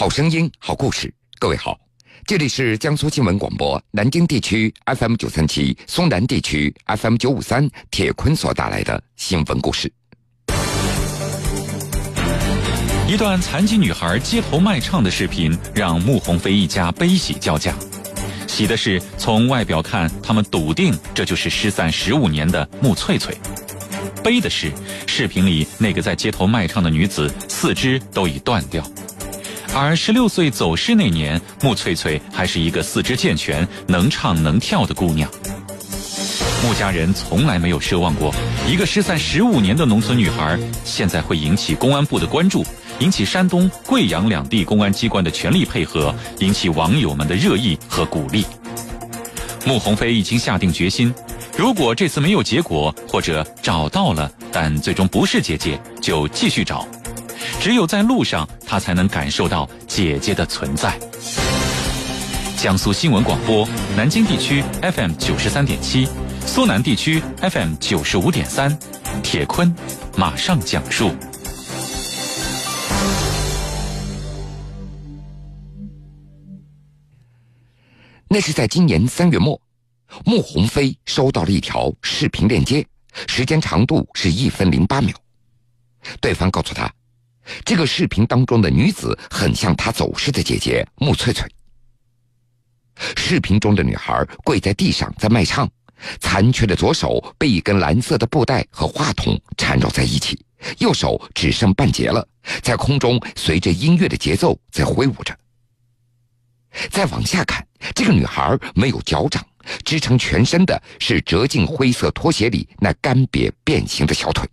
好声音，好故事。各位好，这里是江苏新闻广播南京地区 FM 九三七、松南地区 FM 九五三铁坤所带来的新闻故事。一段残疾女孩街头卖唱的视频，让穆鸿飞一家悲喜交加。喜的是，从外表看，他们笃定这就是失散十五年的穆翠翠；悲的是，视频里那个在街头卖唱的女子四肢都已断掉。而十六岁走失那年，穆翠翠还是一个四肢健全、能唱能跳的姑娘。穆家人从来没有奢望过，一个失散十五年的农村女孩，现在会引起公安部的关注，引起山东、贵阳两地公安机关的全力配合，引起网友们的热议和鼓励。穆鸿飞已经下定决心，如果这次没有结果，或者找到了，但最终不是姐姐，就继续找。只有在路上，他才能感受到姐姐的存在。江苏新闻广播，南京地区 FM 九十三点七，苏南地区 FM 九十五点三，铁坤马上讲述。那是在今年三月末，穆鸿飞收到了一条视频链接，时间长度是一分零八秒，对方告诉他。这个视频当中的女子很像她走失的姐姐穆翠翠。视频中的女孩跪在地上在卖唱，残缺的左手被一根蓝色的布带和话筒缠绕在一起，右手只剩半截了，在空中随着音乐的节奏在挥舞着。再往下看，这个女孩没有脚掌，支撑全身的是折进灰色拖鞋里那干瘪变形的小腿。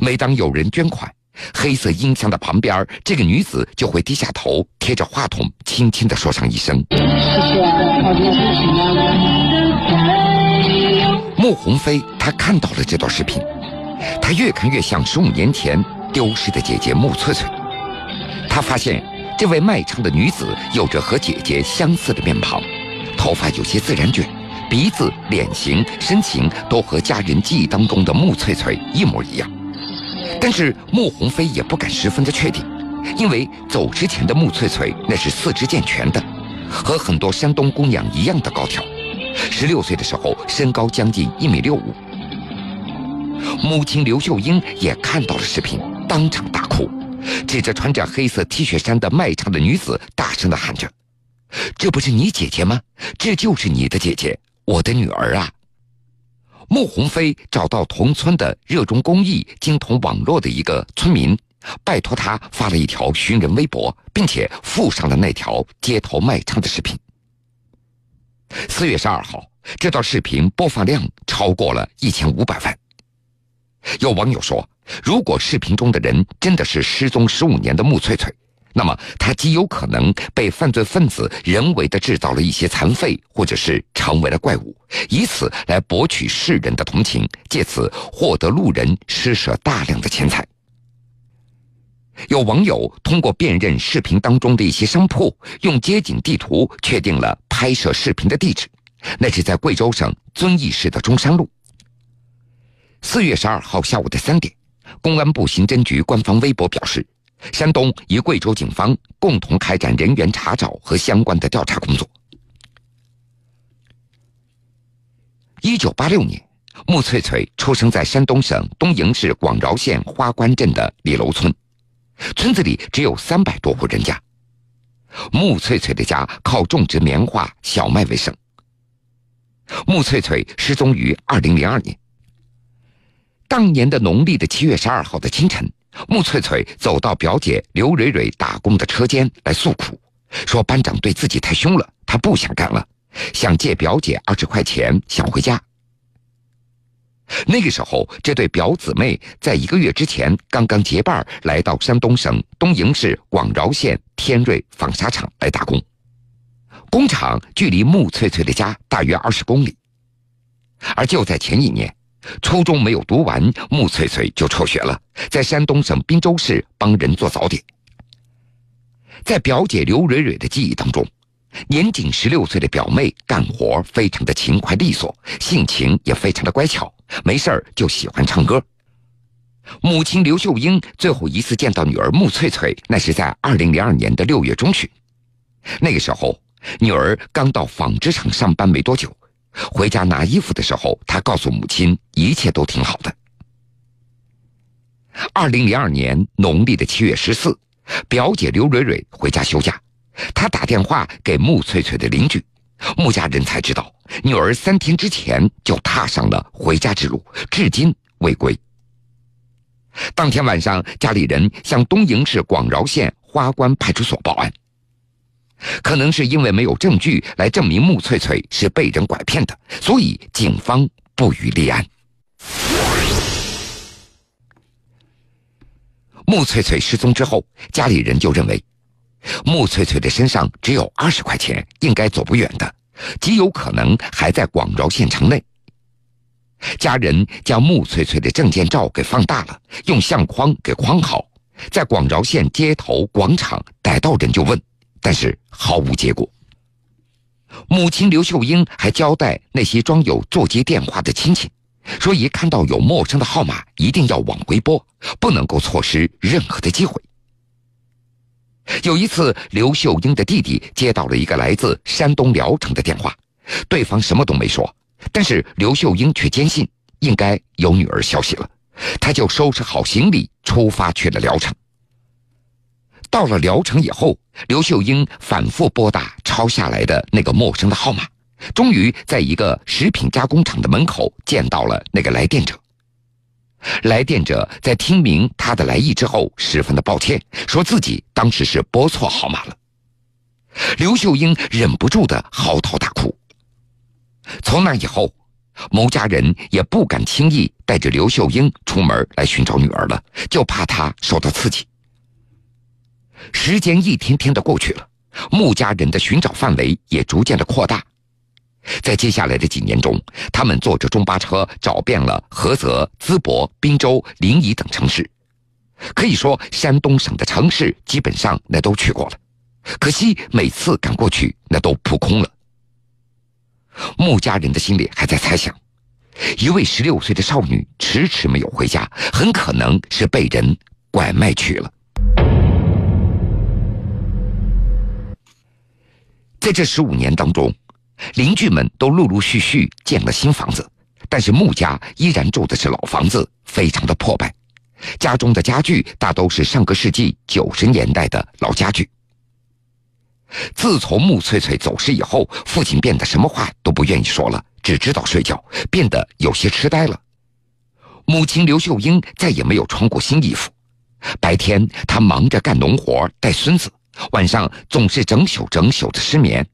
每当有人捐款，黑色音箱的旁边，这个女子就会低下头，贴着话筒，轻轻的说上一声：“谢谢，穆鸿飞他看到了这段视频，他越看越像十五年前丢失的姐姐穆翠翠。他发现这位卖唱的女子有着和姐姐相似的面庞，头发有些自然卷，鼻子、脸型、身形都和家人记忆当中的穆翠翠一模一样。但是穆鸿飞也不敢十分的确定，因为走之前的穆翠翠那是四肢健全的，和很多山东姑娘一样的高挑，十六岁的时候身高将近一米六五。母亲刘秀英也看到了视频，当场大哭，指着穿着黑色 T 恤衫的卖唱的女子，大声的喊着：“这不是你姐姐吗？这就是你的姐姐，我的女儿啊！”穆鸿飞找到同村的热衷公益、精通网络的一个村民，拜托他发了一条寻人微博，并且附上了那条街头卖唱的视频。四月十二号，这段视频播放量超过了一千五百万。有网友说，如果视频中的人真的是失踪十五年的穆翠翠。那么，他极有可能被犯罪分子人为的制造了一些残废，或者是成为了怪物，以此来博取世人的同情，借此获得路人施舍大量的钱财。有网友通过辨认视频当中的一些商铺，用街景地图确定了拍摄视频的地址，那是在贵州省遵义市的中山路。四月十二号下午的三点，公安部刑侦局官方微博表示。山东与贵州警方共同开展人员查找和相关的调查工作。一九八六年，穆翠翠出生在山东省东营市广饶县花关镇的李楼村，村子里只有三百多户人家。穆翠翠的家靠种植棉花、小麦为生。穆翠翠失踪于二零零二年。当年的农历的七月十二号的清晨。穆翠翠走到表姐刘蕊蕊打工的车间来诉苦，说班长对自己太凶了，她不想干了，想借表姐二十块钱想回家。那个时候，这对表姊妹在一个月之前刚刚结伴来到山东省东营市广饶县天瑞纺纱厂来打工，工厂距离穆翠翠的家大约二十公里，而就在前一年。初中没有读完，穆翠翠就辍学了，在山东省滨州市帮人做早点。在表姐刘蕊蕊的记忆当中，年仅十六岁的表妹干活非常的勤快利索，性情也非常的乖巧，没事儿就喜欢唱歌。母亲刘秀英最后一次见到女儿穆翠翠，那是在二零零二年的六月中旬。那个时候，女儿刚到纺织厂上班没多久，回家拿衣服的时候，她告诉母亲一切都挺好的。二零零二年农历的七月十四，表姐刘蕊蕊回家休假，她打电话给穆翠翠的邻居，穆家人才知道女儿三天之前就踏上了回家之路，至今未归。当天晚上，家里人向东营市广饶县花关派出所报案。可能是因为没有证据来证明穆翠翠是被人拐骗的，所以警方不予立案。穆翠翠失踪之后，家里人就认为，穆翠翠的身上只有二十块钱，应该走不远的，极有可能还在广饶县城内。家人将穆翠翠的证件照给放大了，用相框给框好，在广饶县街头广场逮到人就问，但是毫无结果。母亲刘秀英还交代那些装有座机电话的亲戚，说一看到有陌生的号码，一定要往回拨，不能够错失任何的机会。有一次，刘秀英的弟弟接到了一个来自山东聊城的电话，对方什么都没说。但是刘秀英却坚信应该有女儿消息了，她就收拾好行李出发去了聊城。到了聊城以后，刘秀英反复拨打抄下来的那个陌生的号码，终于在一个食品加工厂的门口见到了那个来电者。来电者在听明他的来意之后，十分的抱歉，说自己当时是拨错号码了。刘秀英忍不住的嚎啕大哭。从那以后，牟家人也不敢轻易带着刘秀英出门来寻找女儿了，就怕她受到刺激。时间一天天的过去了，穆家人的寻找范围也逐渐的扩大。在接下来的几年中，他们坐着中巴车找遍了菏泽、淄博、滨州、临沂等城市，可以说山东省的城市基本上那都去过了。可惜每次赶过去，那都扑空了。穆家人的心里还在猜想，一位十六岁的少女迟迟没有回家，很可能是被人拐卖去了。在这十五年当中，邻居们都陆陆续续建了新房子，但是穆家依然住的是老房子，非常的破败，家中的家具大都是上个世纪九十年代的老家具。自从穆翠翠走失以后，父亲变得什么话都不愿意说了，只知道睡觉，变得有些痴呆了。母亲刘秀英再也没有穿过新衣服，白天她忙着干农活带孙子，晚上总是整宿整宿的失眠。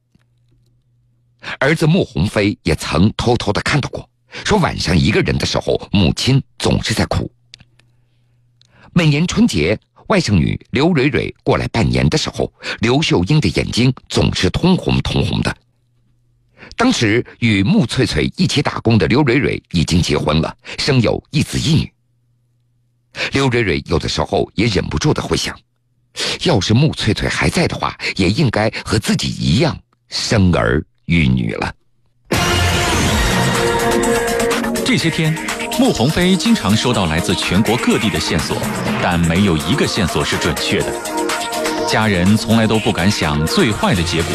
儿子穆鸿飞也曾偷偷的看到过，说晚上一个人的时候，母亲总是在哭。每年春节。外甥女刘蕊蕊过来拜年的时候，刘秀英的眼睛总是通红通红的。当时与穆翠翠一起打工的刘蕊蕊已经结婚了，生有一子一女。刘蕊蕊有的时候也忍不住的会想，要是穆翠翠还在的话，也应该和自己一样生儿育女了。这些天。穆鸿飞经常收到来自全国各地的线索，但没有一个线索是准确的。家人从来都不敢想最坏的结果，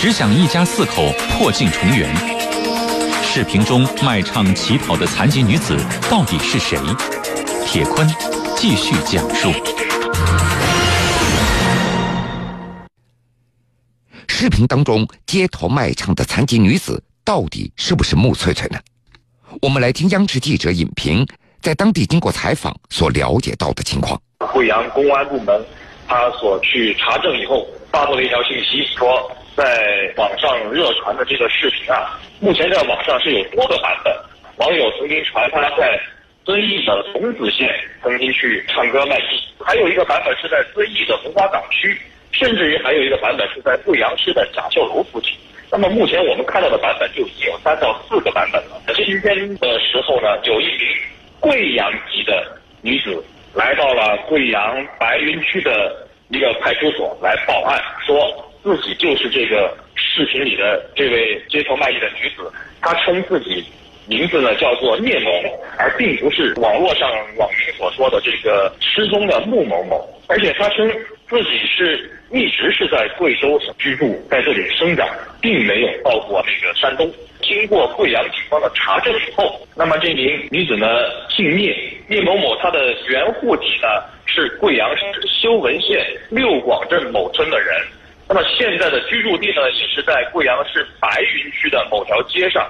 只想一家四口破镜重圆。视频中卖唱乞讨的残疾女子到底是谁？铁坤继续讲述。视频当中街头卖唱的残疾女子到底是不是穆翠翠呢？我们来听央视记者尹平在当地经过采访所了解到的情况。贵阳公安部门他所去查证以后，发布了一条信息，说在网上热传的这个视频啊，目前在网上是有多个版本。网友曾经传他在遵义的桐梓县曾经去唱歌卖艺，还有一个版本是在遵义的红花岗区，甚至于还有一个版本是在贵阳市的甲秀楼附近。那么目前我们看到的版本就已经有三到四个版本了。今天的时候呢，有一名贵阳籍的女子来到了贵阳白云区的一个派出所来报案，说自己就是这个视频里的这位街头卖艺的女子。她称自己名字呢叫做聂某，而并不是网络上网民所说的这个失踪的穆某某。而且他称自己是一直是在贵州省居住，在这里生长，并没有到过那个山东。经过贵阳警方的查证以后，那么这名女子呢姓聂，聂某某她的原户籍呢是贵阳市修文县六广镇某村的人，那么现在的居住地呢也是在贵阳市白云区的某条街上。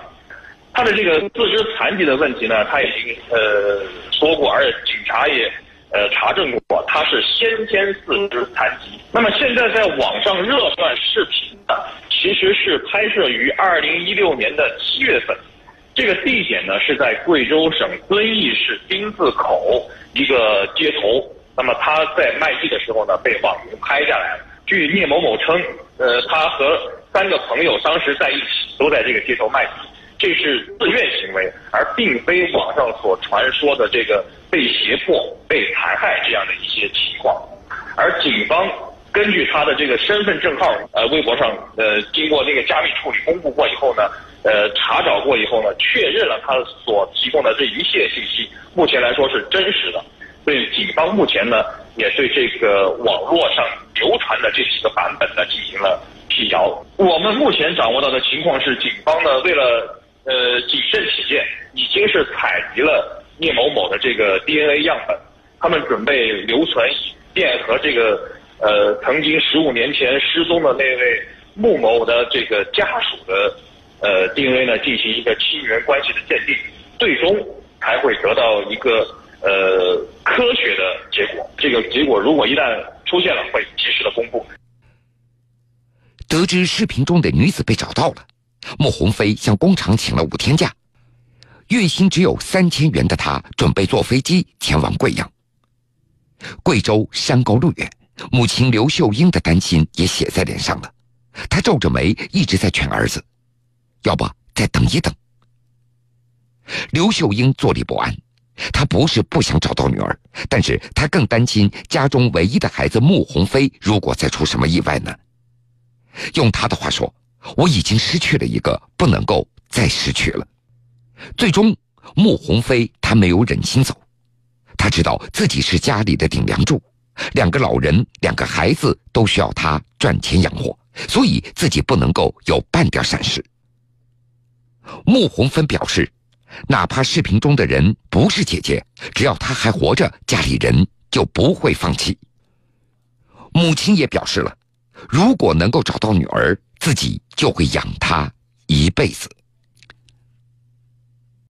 他的这个四肢残疾的问题呢，他已经呃说过，而且警察也呃查证过，他是先天四肢残疾。那么现在在网上热传视频的。其实是拍摄于二零一六年的七月份，这个地点呢是在贵州省遵义市丁字口一个街头。那么他在卖地的时候呢，被网民拍下来了。据聂某某称，呃，他和三个朋友当时在一起，都在这个街头卖地，这是自愿行为，而并非网上所传说的这个被胁迫、被残害这样的一些情况。而警方。根据他的这个身份证号，呃，微博上，呃，经过那个加密处理公布过以后呢，呃，查找过以后呢，确认了他所提供的这一切信息，目前来说是真实的。所以警方目前呢，也对这个网络上流传的这几个版本呢进行了辟谣。我们目前掌握到的情况是，警方呢为了呃谨慎起见，已经是采集了聂某某的这个 DNA 样本，他们准备留存，以便和这个。呃，曾经十五年前失踪的那位穆某的这个家属的呃 DNA 呢，进行一个亲缘关系的鉴定，最终才会得到一个呃科学的结果。这个结果如果一旦出现了，会及时的公布。得知视频中的女子被找到了，穆鸿飞向工厂请了五天假，月薪只有三千元的他，准备坐飞机前往贵阳。贵州山高路远。母亲刘秀英的担心也写在脸上了，她皱着眉，一直在劝儿子：“要不再等一等。”刘秀英坐立不安，她不是不想找到女儿，但是她更担心家中唯一的孩子穆鸿飞如果再出什么意外呢？用他的话说：“我已经失去了一个，不能够再失去了。”最终，穆鸿飞他没有忍心走，他知道自己是家里的顶梁柱。两个老人，两个孩子都需要他赚钱养活，所以自己不能够有半点闪失。穆红芬表示，哪怕视频中的人不是姐姐，只要她还活着，家里人就不会放弃。母亲也表示了，如果能够找到女儿，自己就会养他一辈子。